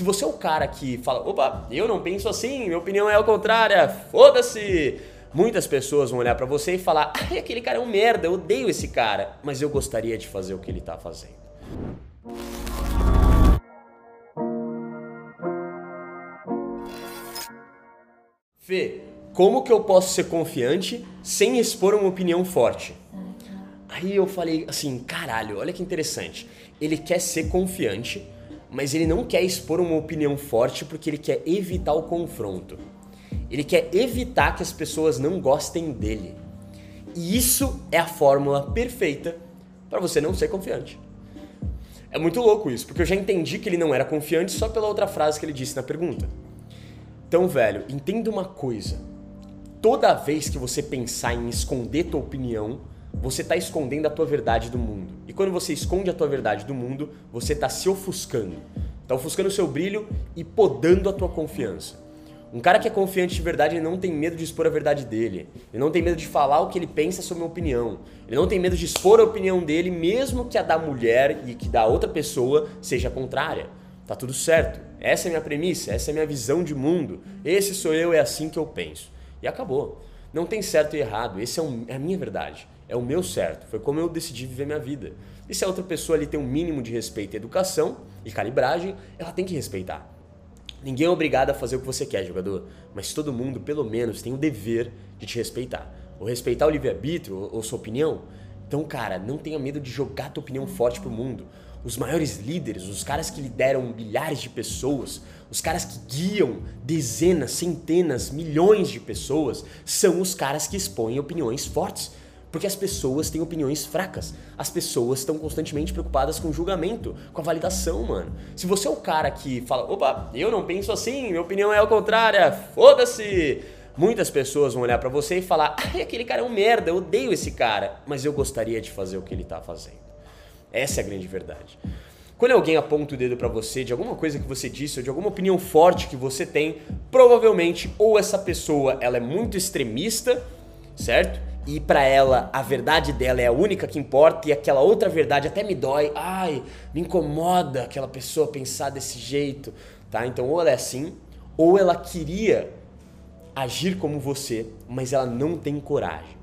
Se você é o cara que fala, opa, eu não penso assim, minha opinião é ao contrário, foda-se. Muitas pessoas vão olhar para você e falar, ai, aquele cara é um merda, eu odeio esse cara, mas eu gostaria de fazer o que ele tá fazendo. Fê, como que eu posso ser confiante sem expor uma opinião forte? Aí eu falei assim, caralho, olha que interessante. Ele quer ser confiante, mas ele não quer expor uma opinião forte porque ele quer evitar o confronto. Ele quer evitar que as pessoas não gostem dele. E isso é a fórmula perfeita para você não ser confiante. É muito louco isso, porque eu já entendi que ele não era confiante só pela outra frase que ele disse na pergunta. Então, velho, entenda uma coisa. Toda vez que você pensar em esconder tua opinião, você está escondendo a tua verdade do mundo. E quando você esconde a tua verdade do mundo, você está se ofuscando. Está ofuscando o seu brilho e podando a tua confiança. Um cara que é confiante de verdade, ele não tem medo de expor a verdade dele. Ele não tem medo de falar o que ele pensa sobre uma opinião. Ele não tem medo de expor a opinião dele, mesmo que a da mulher e que da outra pessoa seja contrária. Tá tudo certo. Essa é a minha premissa, essa é a minha visão de mundo. Esse sou eu, é assim que eu penso. E acabou. Não tem certo e errado. Esse é, um, é a minha verdade. É o meu certo. Foi como eu decidi viver minha vida. E se a outra pessoa ali tem um mínimo de respeito e educação e calibragem, ela tem que respeitar. Ninguém é obrigado a fazer o que você quer, jogador, mas todo mundo, pelo menos, tem o dever de te respeitar. Ou respeitar o livre-arbítrio ou, ou sua opinião. Então, cara, não tenha medo de jogar tua opinião forte pro mundo. Os maiores líderes, os caras que lideram milhares de pessoas, os caras que guiam dezenas, centenas, milhões de pessoas, são os caras que expõem opiniões fortes. Porque as pessoas têm opiniões fracas. As pessoas estão constantemente preocupadas com o julgamento, com a validação, mano. Se você é o cara que fala, opa, eu não penso assim, minha opinião é ao contrário, foda-se. Muitas pessoas vão olhar para você e falar, ai, aquele cara é um merda, eu odeio esse cara, mas eu gostaria de fazer o que ele tá fazendo. Essa é a grande verdade. Quando alguém aponta o dedo para você de alguma coisa que você disse ou de alguma opinião forte que você tem, provavelmente ou essa pessoa ela é muito extremista, certo? E para ela a verdade dela é a única que importa e aquela outra verdade até me dói. Ai, me incomoda aquela pessoa pensar desse jeito, tá? Então ou ela é assim, ou ela queria agir como você, mas ela não tem coragem,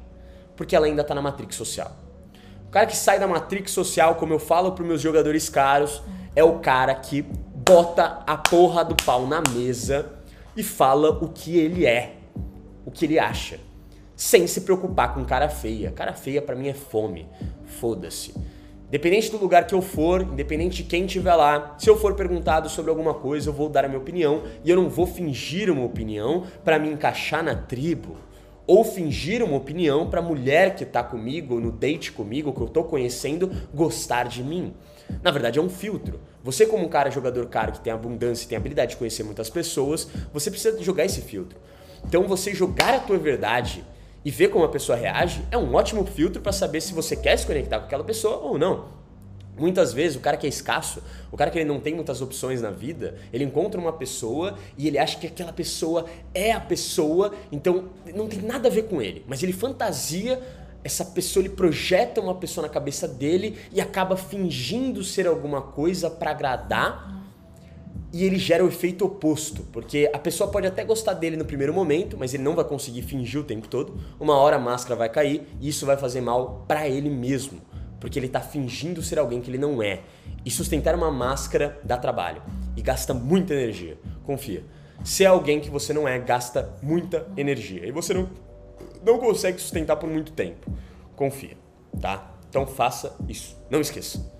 porque ela ainda tá na matrix social. O cara que sai da matrix social, como eu falo para meus jogadores caros, é o cara que bota a porra do pau na mesa e fala o que ele é, o que ele acha, sem se preocupar com cara feia. Cara feia para mim é fome. Foda-se. Independente do lugar que eu for, independente de quem estiver lá, se eu for perguntado sobre alguma coisa, eu vou dar a minha opinião e eu não vou fingir uma opinião para me encaixar na tribo ou fingir uma opinião para a mulher que está comigo, no date comigo, que eu estou conhecendo, gostar de mim. Na verdade, é um filtro. Você, como um cara jogador caro que tem abundância e tem habilidade de conhecer muitas pessoas, você precisa jogar esse filtro. Então, você jogar a tua verdade e ver como a pessoa reage é um ótimo filtro para saber se você quer se conectar com aquela pessoa ou não. Muitas vezes o cara que é escasso, o cara que ele não tem muitas opções na vida, ele encontra uma pessoa e ele acha que aquela pessoa é a pessoa, então não tem nada a ver com ele, mas ele fantasia essa pessoa, ele projeta uma pessoa na cabeça dele e acaba fingindo ser alguma coisa para agradar. E ele gera o efeito oposto, porque a pessoa pode até gostar dele no primeiro momento, mas ele não vai conseguir fingir o tempo todo. Uma hora a máscara vai cair e isso vai fazer mal para ele mesmo porque ele está fingindo ser alguém que ele não é. E sustentar uma máscara dá trabalho e gasta muita energia. Confia. Ser alguém que você não é gasta muita energia e você não, não consegue sustentar por muito tempo. Confia, tá? Então faça isso. Não esqueça.